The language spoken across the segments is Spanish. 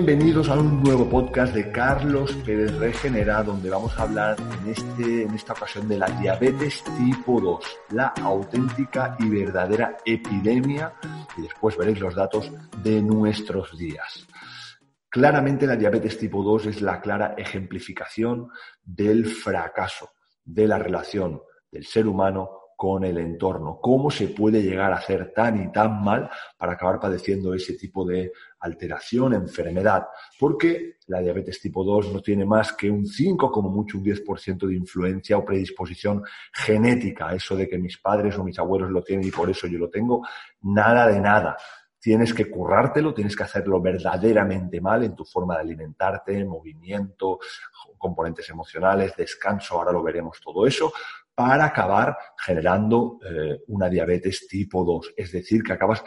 Bienvenidos a un nuevo podcast de Carlos Pérez Regenera, donde vamos a hablar en, este, en esta ocasión de la diabetes tipo 2, la auténtica y verdadera epidemia, y después veréis los datos de nuestros días. Claramente la diabetes tipo 2 es la clara ejemplificación del fracaso de la relación del ser humano con el entorno. ¿Cómo se puede llegar a hacer tan y tan mal para acabar padeciendo ese tipo de alteración, enfermedad? Porque la diabetes tipo 2 no tiene más que un 5, como mucho un 10% de influencia o predisposición genética. Eso de que mis padres o mis abuelos lo tienen y por eso yo lo tengo, nada de nada. Tienes que currártelo, tienes que hacerlo verdaderamente mal en tu forma de alimentarte, movimiento, componentes emocionales, descanso, ahora lo veremos todo eso, para acabar generando eh, una diabetes tipo 2. Es decir, que acabas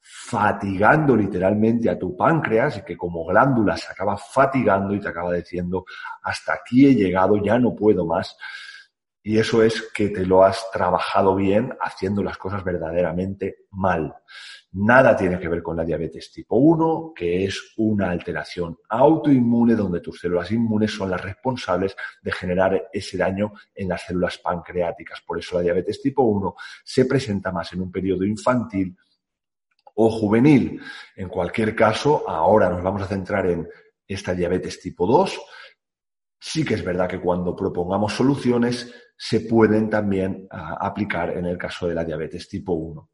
fatigando literalmente a tu páncreas y que como glándula se acaba fatigando y te acaba diciendo, hasta aquí he llegado, ya no puedo más. Y eso es que te lo has trabajado bien haciendo las cosas verdaderamente mal. Nada tiene que ver con la diabetes tipo 1, que es una alteración autoinmune donde tus células inmunes son las responsables de generar ese daño en las células pancreáticas. Por eso la diabetes tipo 1 se presenta más en un periodo infantil o juvenil. En cualquier caso, ahora nos vamos a centrar en esta diabetes tipo 2. Sí que es verdad que cuando propongamos soluciones se pueden también ah, aplicar en el caso de la diabetes tipo 1.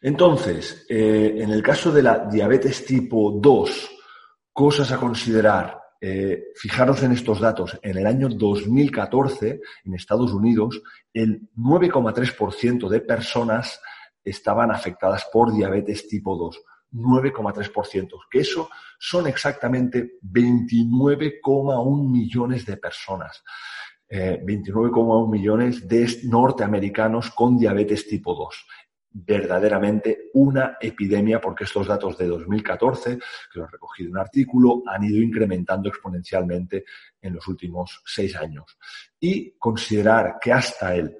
Entonces, eh, en el caso de la diabetes tipo 2, cosas a considerar. Eh, fijaros en estos datos. En el año 2014, en Estados Unidos, el 9,3% de personas estaban afectadas por diabetes tipo 2. 9,3%, que eso son exactamente 29,1 millones de personas. 29,1 eh, millones de norteamericanos con diabetes tipo 2 verdaderamente una epidemia porque estos datos de 2014, que los recogí de un artículo, han ido incrementando exponencialmente en los últimos seis años. Y considerar que hasta el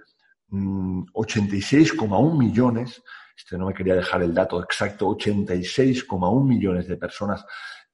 86,1 mm, millones, este no me quería dejar el dato exacto, 86,1 millones de personas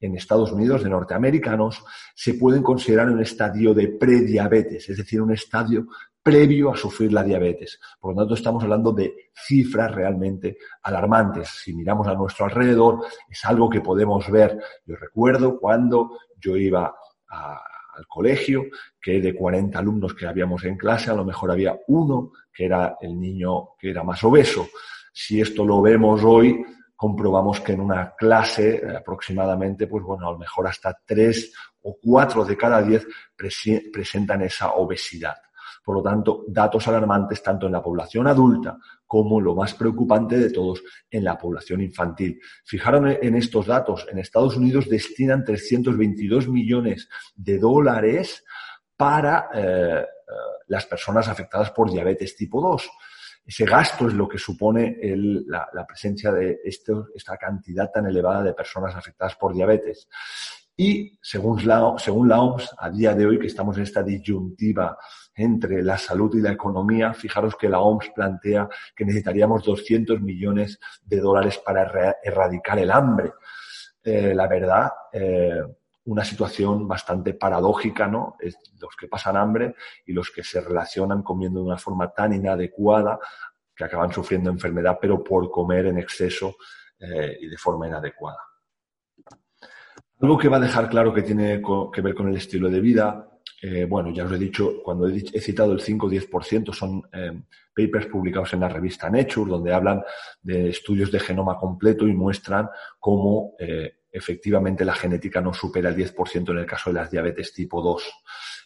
en Estados Unidos, de norteamericanos, se pueden considerar un estadio de prediabetes, es decir, un estadio previo a sufrir la diabetes. Por lo tanto, estamos hablando de cifras realmente alarmantes. Si miramos a nuestro alrededor, es algo que podemos ver. Yo recuerdo cuando yo iba al colegio, que de 40 alumnos que habíamos en clase, a lo mejor había uno que era el niño que era más obeso. Si esto lo vemos hoy, comprobamos que en una clase eh, aproximadamente, pues bueno, a lo mejor hasta tres o cuatro de cada diez presentan esa obesidad. Por lo tanto, datos alarmantes tanto en la población adulta como lo más preocupante de todos en la población infantil. Fijaron en estos datos, en Estados Unidos destinan 322 millones de dólares para eh, eh, las personas afectadas por diabetes tipo 2. Ese gasto es lo que supone la, presencia de esta cantidad tan elevada de personas afectadas por diabetes. Y según la, según la OMS, a día de hoy que estamos en esta disyuntiva entre la salud y la economía, fijaros que la OMS plantea que necesitaríamos 200 millones de dólares para erradicar el hambre. Eh, la verdad, eh, una situación bastante paradójica, ¿no? Los que pasan hambre y los que se relacionan comiendo de una forma tan inadecuada que acaban sufriendo enfermedad, pero por comer en exceso eh, y de forma inadecuada. Algo que va a dejar claro que tiene que ver con el estilo de vida, eh, bueno, ya os he dicho, cuando he, citado el 5 o 10%, son eh, papers publicados en la revista Nature, donde hablan de estudios de genoma completo y muestran cómo efectivamente la genética no supera el 10% en el caso de las diabetes tipo 2.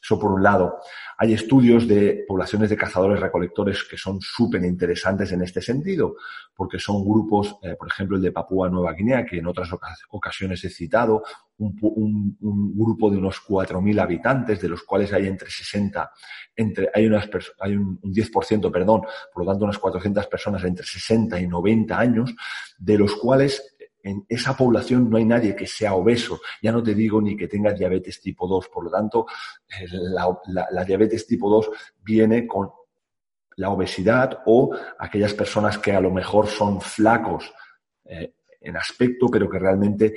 Eso por un lado. Hay estudios de poblaciones de cazadores-recolectores que son súper interesantes en este sentido, porque son grupos, eh, por ejemplo, el de Papúa Nueva Guinea, que en otras ocasiones he citado, un, grupo de unos 4.000 habitantes, de los cuales hay entre 60, entre, hay, unas, hay un, un 10%, perdón, por lo tanto unas 400 personas entre 60 y 90 años, de los cuales en esa población no hay nadie que sea obeso. Ya no te digo ni que tenga diabetes tipo 2. Por lo tanto, eh, la, diabetes tipo 2 viene con la obesidad o aquellas personas que a lo mejor son flacos eh, en aspecto, pero que realmente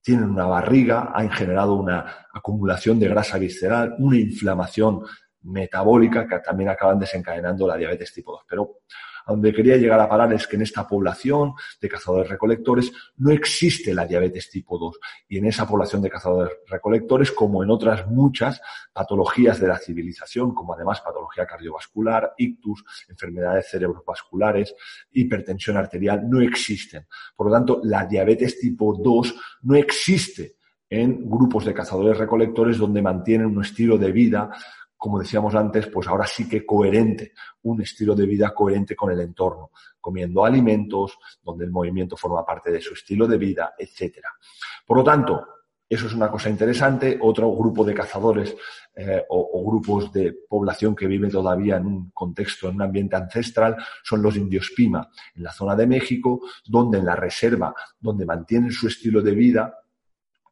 tienen una barriga, han generado una acumulación de grasa visceral, una inflamación metabólica que también acaban desencadenando la diabetes tipo 2. Pero a donde quería llegar a parar es que en esta población de cazadores recolectores no existe la diabetes tipo 2 y en esa población de cazadores recolectores, como en otras muchas patologías de la civilización, como además patología cardiovascular, ictus, enfermedades cerebrovasculares, hipertensión arterial, no existen. Por lo tanto, la diabetes tipo 2 no existe en grupos de cazadores recolectores donde mantienen un estilo de vida como decíamos antes, pues ahora sí que coherente, un estilo de vida coherente con el entorno, comiendo alimentos, donde el movimiento forma parte de su estilo de vida, etc. Por lo tanto, eso es una cosa interesante. Otro grupo de cazadores eh, o, grupos de población que vive todavía en un contexto, en un ambiente ancestral, son los indios Pima, en la zona de México, donde en la reserva, donde mantienen su estilo de vida,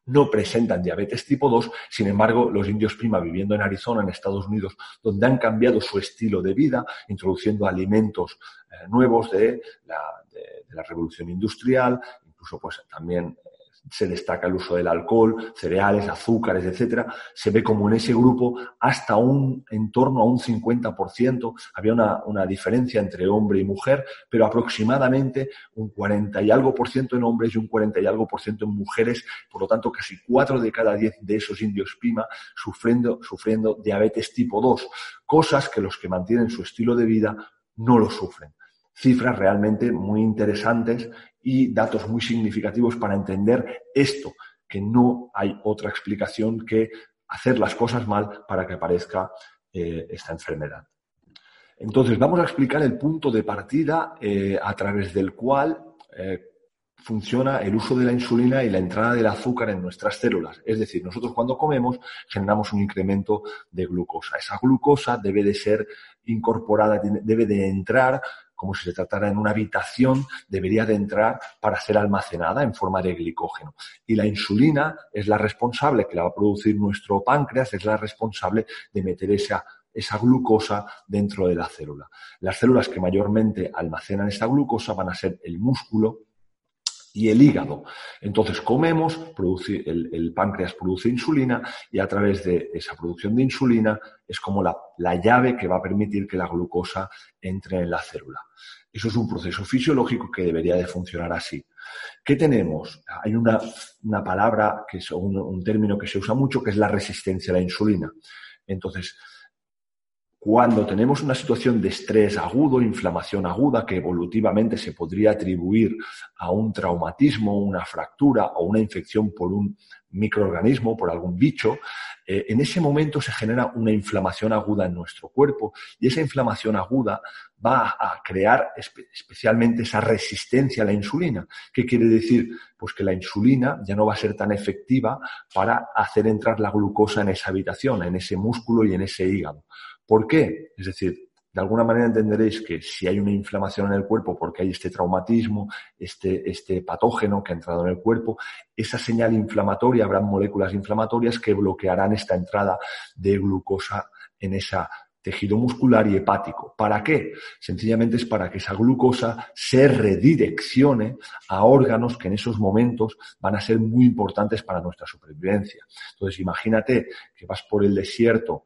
no presentan diabetes tipo 2, sin embargo, los indios prima viviendo en Arizona, en Estados Unidos, donde han cambiado su estilo de vida, introduciendo alimentos eh, nuevos de la, de la, revolución industrial, incluso pues también se destaca el uso del alcohol, cereales, azúcares, etcétera, se ve como en ese grupo hasta un en torno a un 50%, había una, una, diferencia entre hombre y mujer, pero aproximadamente un 40 y algo por ciento en hombres y un 40 y algo por ciento en mujeres, por lo tanto casi 4 de cada 10 de esos indios Pima sufriendo, sufriendo diabetes tipo 2, cosas que los que mantienen su estilo de vida no lo sufren. Cifras realmente muy interesantes y datos muy significativos para entender esto, que no hay otra explicación que hacer las cosas mal para que aparezca eh, esta enfermedad. Entonces, vamos a explicar el punto de partida eh, a través del cual eh, funciona el uso de la insulina y la entrada del azúcar en nuestras células. Es decir, nosotros cuando comemos generamos un incremento de glucosa. Esa glucosa debe de ser incorporada, debe de entrar como si se tratara en una habitación, debería de entrar para ser almacenada en forma de glicógeno. Y la insulina es la responsable, que la va a producir nuestro páncreas, es la responsable de meter esa esa glucosa dentro de la célula. Las células que mayormente almacenan esta glucosa van a ser el músculo, y el hígado. Entonces comemos, produce, el, páncreas produce insulina y a través de esa producción de insulina es como la, la, llave que va a permitir que la glucosa entre en la célula. Eso es un proceso fisiológico que debería de funcionar así. ¿Qué tenemos? Hay una, una palabra, que es un, un término que se usa mucho, que es la resistencia a la insulina. Entonces, cuando tenemos una situación de estrés agudo, inflamación aguda, que evolutivamente se podría atribuir a un traumatismo, una fractura o una infección por un microorganismo, por algún bicho, eh, en ese momento se genera una inflamación aguda en nuestro cuerpo y esa inflamación aguda va a crear especialmente esa resistencia a la insulina. ¿Qué quiere decir? Pues que la insulina ya no va a ser tan efectiva para hacer entrar la glucosa en esa habitación, en ese músculo y en ese hígado. ¿Por qué? Es decir, de alguna manera entenderéis que si hay una inflamación en el cuerpo porque hay este traumatismo, este, este patógeno que ha entrado en el cuerpo, esa señal inflamatoria, habrá moléculas inflamatorias que bloquearán esta entrada de glucosa en ese tejido muscular y hepático. ¿Para qué? Sencillamente es para que esa glucosa se redireccione a órganos que en esos momentos van a ser muy importantes para nuestra supervivencia. Entonces, imagínate que vas por el desierto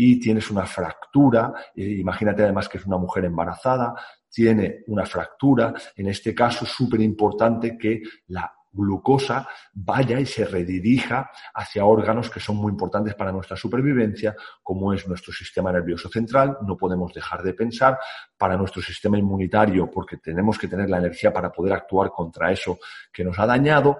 y tienes una fractura, imagínate además que es una mujer embarazada, tiene una fractura, en este caso es súper importante que la glucosa vaya y se redirija hacia órganos que son muy importantes para nuestra supervivencia, como es nuestro sistema nervioso central, no podemos dejar de pensar, para nuestro sistema inmunitario, porque tenemos que tener la energía para poder actuar contra eso que nos ha dañado,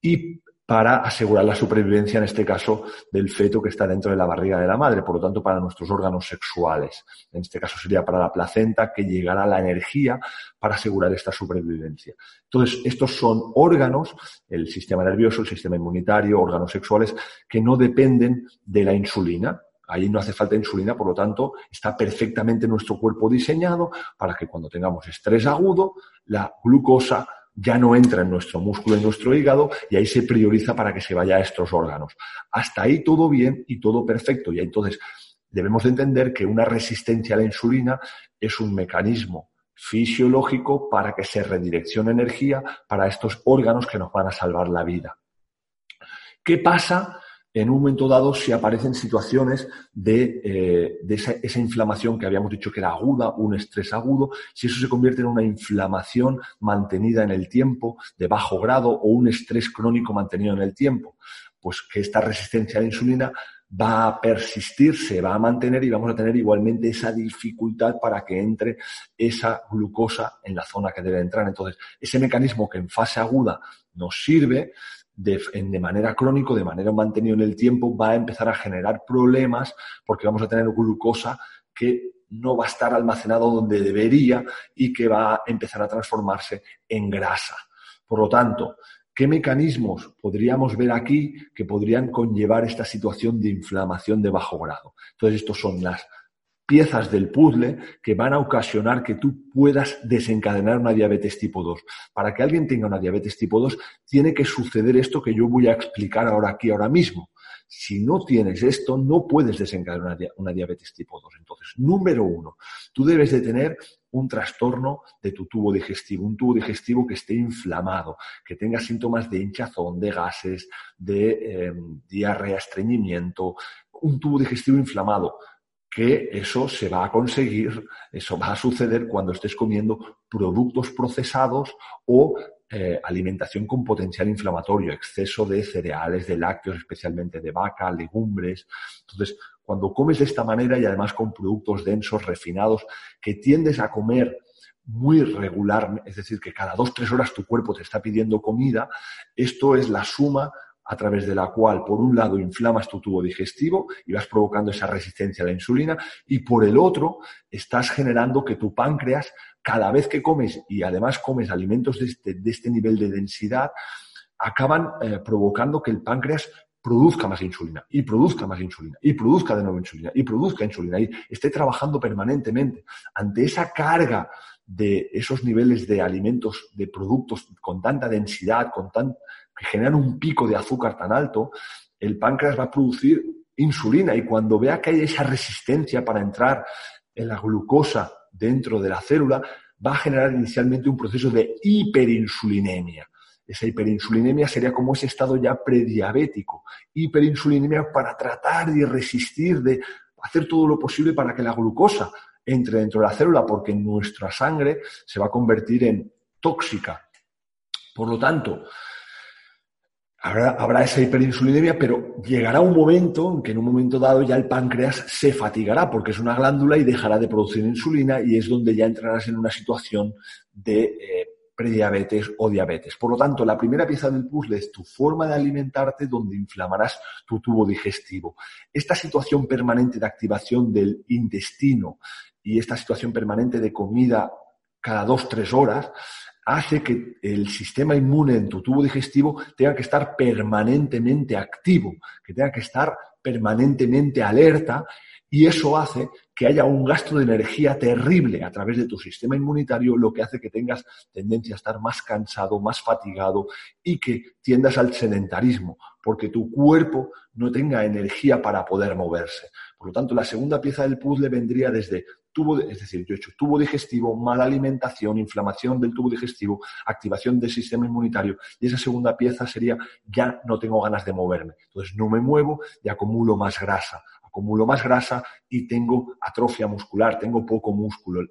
y para asegurar la supervivencia, en este caso, del feto que está dentro de la barriga de la madre, por lo tanto, para nuestros órganos sexuales. En este caso sería para la placenta que llegará la energía para asegurar esta supervivencia. Entonces, estos son órganos, el sistema nervioso, el sistema inmunitario, órganos sexuales, que no dependen de la insulina, Ahí no hace falta insulina, por lo tanto, está perfectamente nuestro cuerpo diseñado para que cuando tengamos estrés agudo, la glucosa ya no entra en nuestro músculo, en nuestro hígado, y ahí se prioriza para que se vaya a estos órganos. Hasta ahí todo bien y todo perfecto. Y entonces debemos de entender que una resistencia a la insulina es un mecanismo fisiológico para que se redireccione energía para estos órganos que nos van a salvar la vida. ¿Qué pasa en un momento dado si aparecen situaciones de, eh, esa, inflamación que habíamos dicho que era aguda, un estrés agudo, si eso se convierte en una inflamación mantenida en el tiempo, de bajo grado, o un estrés crónico mantenido en el tiempo, pues que esta resistencia a la insulina va a persistir, se va a mantener y vamos a tener igualmente esa dificultad para que entre esa glucosa en la zona que debe entrar. Entonces, ese mecanismo que en fase aguda nos sirve, de, manera crónico, de manera mantenida en el tiempo, va a empezar a generar problemas porque vamos a tener glucosa que no va a estar almacenado donde debería y que va a empezar a transformarse en grasa. Por lo tanto, ¿qué mecanismos podríamos ver aquí que podrían conllevar esta situación de inflamación de bajo grado? Entonces, estos son las piezas del puzzle que van a ocasionar que tú puedas desencadenar una diabetes tipo 2. Para que alguien tenga una diabetes tipo 2, tiene que suceder esto que yo voy a explicar ahora aquí, ahora mismo. Si no tienes esto, no puedes desencadenar una, diabetes tipo 2. Entonces, número uno, tú debes de tener un trastorno de tu tubo digestivo, un tubo digestivo que esté inflamado, que tenga síntomas de hinchazón, de gases, de em, diarrea, estreñimiento, un tubo digestivo inflamado que eso se va a conseguir, eso va a suceder cuando estés comiendo productos procesados o eh, alimentación con potencial inflamatorio, exceso de cereales, de lácteos, especialmente de vaca, legumbres. Entonces, cuando comes de esta manera y además con productos densos, refinados, que tiendes a comer muy regular, es decir, que cada dos, tres horas tu cuerpo te está pidiendo comida, esto es la suma a través de la cual, por un lado, inflamas tu tubo digestivo y vas provocando esa resistencia a la insulina, y por el otro, estás generando que tu páncreas, cada vez que comes y además comes alimentos de este, este nivel de densidad, acaban eh, provocando que el páncreas produzca más insulina y produzca más insulina y produzca de nuevo insulina y produzca insulina y esté trabajando permanentemente. Ante esa carga de esos niveles de alimentos, de productos con tanta densidad, con tan, que generan un pico de azúcar tan alto, el páncreas va a producir insulina y cuando vea que hay esa resistencia para entrar en la glucosa dentro de la célula, va a generar inicialmente un proceso de hiperinsulinemia. Esa hiperinsulinemia sería como ese estado ya prediabético. Hiperinsulinemia para tratar de resistir, de hacer todo lo posible para que la glucosa entre dentro de la célula, porque nuestra sangre se va a convertir en tóxica. Por lo tanto, Habrá, esa hiperinsulinemia, pero llegará un momento en que en un momento dado ya el páncreas se fatigará porque es una glándula y dejará de producir insulina y es donde ya entrarás en una situación de eh, prediabetes o diabetes. Por lo tanto, la primera pieza del puzzle es tu forma de alimentarte donde inflamarás tu tubo digestivo. Esta situación permanente de activación del intestino y esta situación permanente de comida cada dos, tres horas hace que el sistema inmune en tu tubo digestivo tenga que estar permanentemente activo, que tenga que estar permanentemente alerta y eso hace que haya un gasto de energía terrible a través de tu sistema inmunitario, lo que hace que tengas tendencia a estar más cansado, más fatigado y que tiendas al sedentarismo, porque tu cuerpo no tenga energía para poder moverse. Por lo tanto, la segunda pieza del puzzle vendría desde tubo, es decir, yo he hecho tubo digestivo, mala alimentación, inflamación del tubo digestivo, activación del sistema inmunitario. Y esa segunda pieza sería, ya no tengo ganas de moverme. Entonces no me muevo y acumulo más grasa. Acumulo más grasa y tengo atrofia muscular, tengo poco músculo.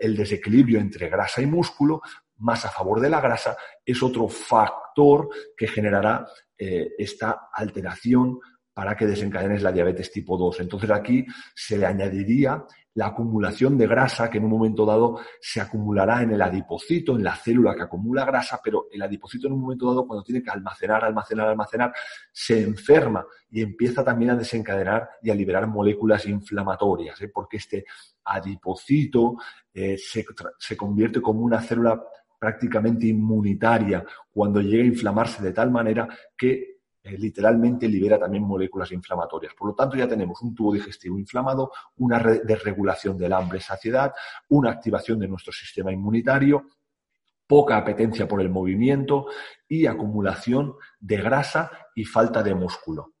el desequilibrio entre grasa y músculo, más a favor de la grasa, es otro factor que generará eh, esta alteración para que desencadenes la diabetes tipo 2. Entonces aquí se le añadiría la acumulación de grasa que en un momento dado se acumulará en el adipocito, en la célula que acumula grasa, pero el adipocito en un momento dado cuando tiene que almacenar, almacenar, almacenar, se enferma y empieza también a desencadenar y a liberar moléculas inflamatorias, ¿eh? porque este adipocito eh, se, se convierte como una célula prácticamente inmunitaria cuando llega a inflamarse de tal manera que eh, literalmente libera también moléculas inflamatorias. Por lo tanto, ya tenemos un tubo digestivo inflamado, una desregulación del hambre, saciedad, una activación de nuestro sistema inmunitario, poca apetencia por el movimiento y acumulación de grasa y falta de músculo.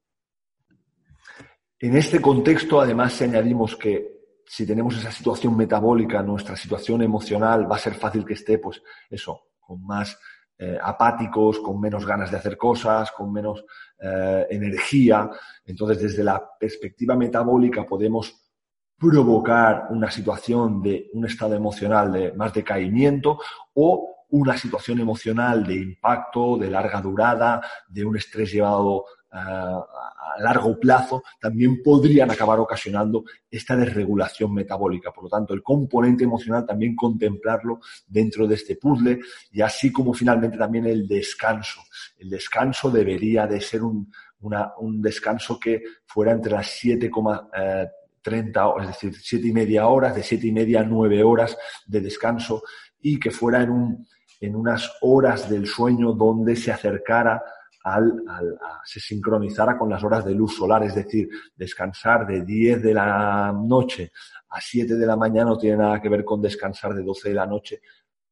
En este contexto, además, si añadimos que si tenemos esa situación metabólica, nuestra situación emocional va a ser fácil que esté, pues eso, con más eh, apáticos, con menos ganas de hacer cosas, con menos eh, energía. Entonces, desde la perspectiva metabólica podemos provocar una situación de un estado emocional de más decaimiento o una situación emocional de impacto, de larga durada, de un estrés llevado a largo plazo, también podrían acabar ocasionando esta desregulación metabólica. Por lo tanto, el componente emocional también contemplarlo dentro de este puzzle y así como finalmente también el descanso. El descanso debería de ser un, un descanso que fuera entre las 7,30 30, es decir, siete y media horas, de siete y media a nueve horas de descanso y que fuera en, un, en unas horas del sueño donde se acercara al, se sincronizara con las horas de luz solar, es decir, descansar de 10 de la noche a 7 de la mañana no tiene nada que ver con descansar de 12 de la noche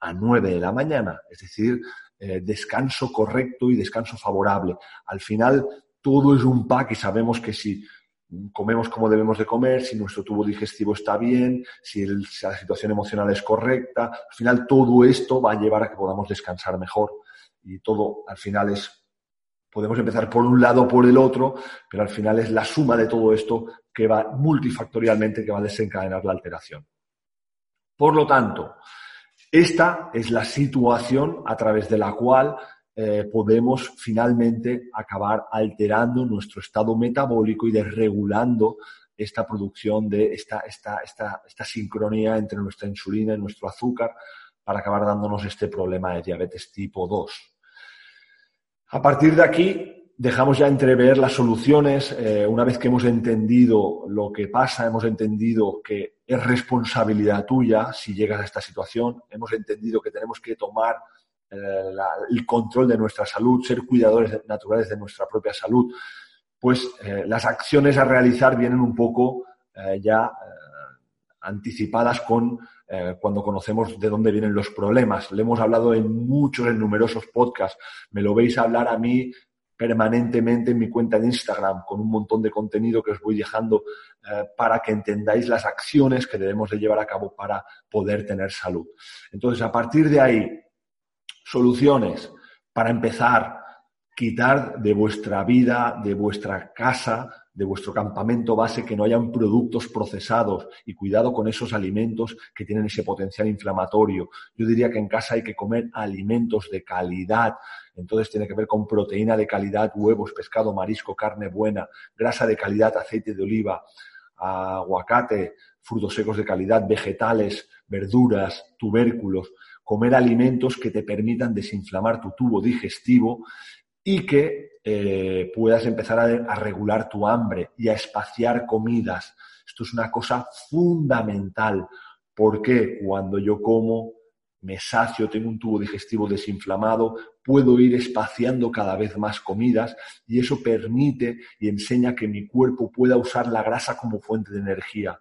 a 9 de la mañana, es decir, eh, descanso correcto y descanso favorable. Al final, todo es un pack y sabemos que si comemos como debemos de comer, si nuestro tubo digestivo está bien, si, la situación emocional es correcta. Al final todo esto va a llevar a que podamos descansar mejor y todo al final es, podemos empezar por un lado o por el otro, pero al final es la suma de todo esto que va multifactorialmente que va a desencadenar la alteración. Por lo tanto, esta es la situación a través de la cual eh, podemos finalmente acabar alterando nuestro estado metabólico y desregulando esta producción de esta, esta, esta, esta sincronía entre nuestra insulina y nuestro azúcar para acabar dándonos este problema de diabetes tipo 2. A partir de aquí, dejamos ya entrever las soluciones. Eh, una vez que hemos entendido lo que pasa, hemos entendido que es responsabilidad tuya si llegas a esta situación, hemos entendido que tenemos que tomar eh, el control de nuestra salud, ser cuidadores naturales de nuestra propia salud, pues eh, las acciones a realizar vienen un poco ya anticipadas con cuando conocemos de dónde vienen los problemas. Le hemos hablado en muchos, en numerosos podcasts. Me lo veis hablar a mí permanentemente en mi cuenta de Instagram con un montón de contenido que os voy dejando para que entendáis las acciones que debemos de llevar a cabo para poder tener salud. Entonces, a partir de ahí, Soluciones. Para empezar, quitar de vuestra vida, de vuestra casa, de vuestro campamento base que no hayan productos procesados y cuidado con esos alimentos que tienen ese potencial inflamatorio. Yo diría que en casa hay que comer alimentos de calidad. Entonces tiene que ver con proteína de calidad, huevos, pescado, marisco, carne buena, grasa de calidad, aceite de oliva, aguacate, frutos secos de calidad, vegetales, verduras, tubérculos comer alimentos que te permitan desinflamar tu tubo digestivo y que eh, puedas empezar a, regular tu hambre y a espaciar comidas. Esto es una cosa fundamental porque cuando yo como me sacio, tengo un tubo digestivo desinflamado, puedo ir espaciando cada vez más comidas y eso permite y enseña que mi cuerpo pueda usar la grasa como fuente de energía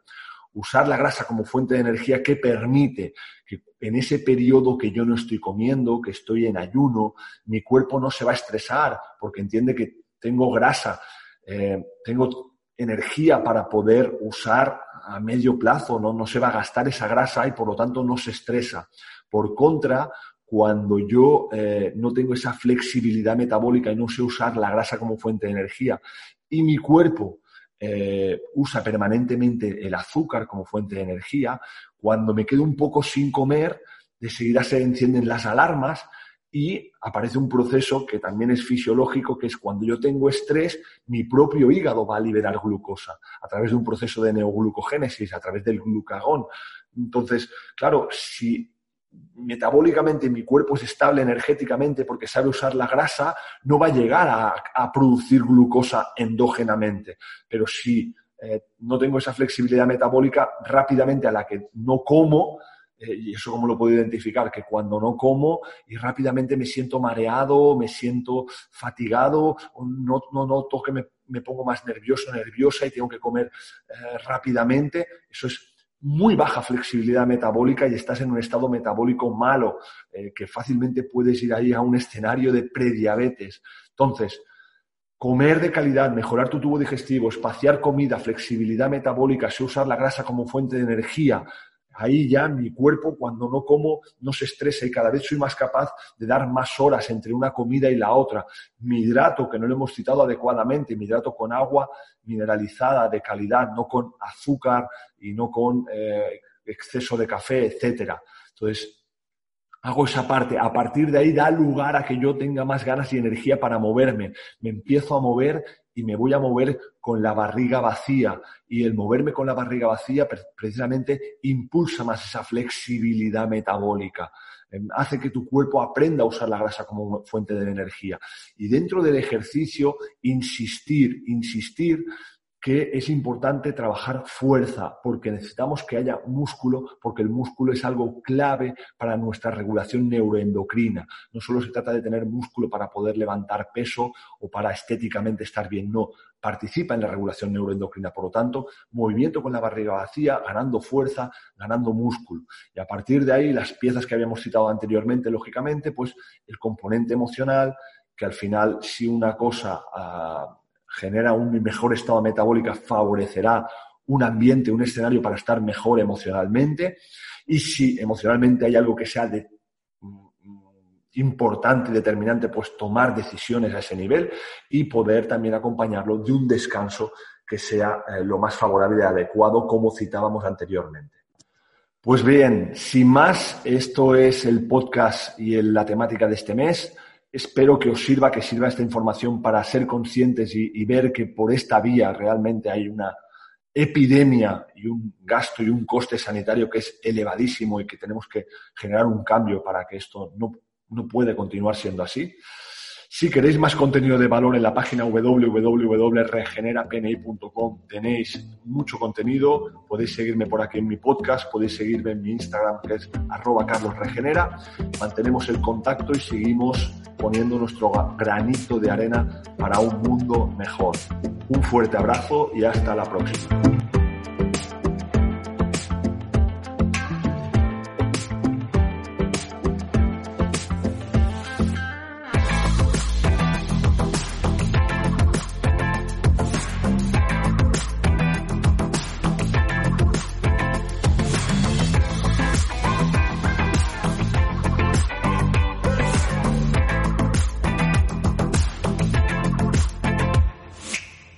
usar la grasa como fuente de energía que permite que en ese periodo que yo no estoy comiendo, que estoy en ayuno, mi cuerpo no se va a estresar porque entiende que tengo grasa, eh, tengo energía para poder usar a medio plazo, ¿no? no se va a gastar esa grasa y por lo tanto no se estresa. Por contra, cuando yo eh, no tengo esa flexibilidad metabólica y no sé usar la grasa como fuente de energía y mi cuerpo eh, usa permanentemente el azúcar como fuente de energía, cuando me quedo un poco sin comer, de seguida se encienden las alarmas y aparece un proceso que también es fisiológico, que es cuando yo tengo estrés, mi propio hígado va a liberar glucosa a través de un proceso de neoglucogénesis, a través del glucagón. Entonces, claro, si metabólicamente mi cuerpo es estable energéticamente porque sabe usar la grasa, no va a llegar a, producir glucosa endógenamente. Pero si eh, no tengo esa flexibilidad metabólica, rápidamente a la que no como, eh, y eso cómo lo puedo identificar, que cuando no como y rápidamente me siento mareado, me siento fatigado, no, no noto que me, pongo más nervioso, nerviosa y tengo que comer eh, rápidamente, eso es muy baja flexibilidad metabólica y estás en un estado metabólico malo, eh, que fácilmente puedes ir ahí a un escenario de prediabetes. Entonces, comer de calidad, mejorar tu tubo digestivo, espaciar comida, flexibilidad metabólica, sé usar la grasa como fuente de energía, Ahí ya mi cuerpo, cuando no como, no se estresa y cada vez soy más capaz de dar más horas entre una comida y la otra. Mi hidrato, que no lo hemos citado adecuadamente, mi hidrato con agua mineralizada de calidad, no con azúcar y no con eh, exceso de café, etcétera. Entonces, hago esa parte. A partir de ahí da lugar a que yo tenga más ganas y energía para moverme. Me empiezo a mover y me voy a mover con la barriga vacía. Y el moverme con la barriga vacía precisamente impulsa más esa flexibilidad metabólica. Em, hace que tu cuerpo aprenda a usar la grasa como fuente de energía. Y dentro del ejercicio, insistir, insistir que es importante trabajar fuerza, porque necesitamos que haya músculo, porque el músculo es algo clave para nuestra regulación neuroendocrina. No solo se trata de tener músculo para poder levantar peso o para estéticamente estar bien, no, participa en la regulación neuroendocrina. Por lo tanto, movimiento con la barriga vacía, ganando fuerza, ganando músculo. Y a partir de ahí, las piezas que habíamos citado anteriormente, lógicamente, pues el componente emocional, que al final, si una cosa... Ah, genera un mejor estado metabólico, favorecerá un ambiente, un escenario para estar mejor emocionalmente. Y si emocionalmente hay algo que sea de, mm, importante determinante, pues tomar decisiones a ese nivel y poder también acompañarlo de un descanso que sea eh, lo más favorable y adecuado, como citábamos anteriormente. Pues bien, sin más, esto es el podcast y la temática de este mes. Espero que os sirva, que sirva esta información para ser conscientes y, ver que por esta vía realmente hay una epidemia y un gasto y un coste sanitario que es elevadísimo y que tenemos que generar un cambio para que esto no, no puede continuar siendo así. Si queréis más contenido de valor en la página www.regenerapni.com tenéis mucho contenido. Podéis seguirme por aquí en mi podcast, podéis seguirme en mi Instagram que es arroba carlosregenera. Mantenemos el contacto y seguimos poniendo nuestro granito de arena para un mundo mejor. Un fuerte abrazo y hasta la próxima.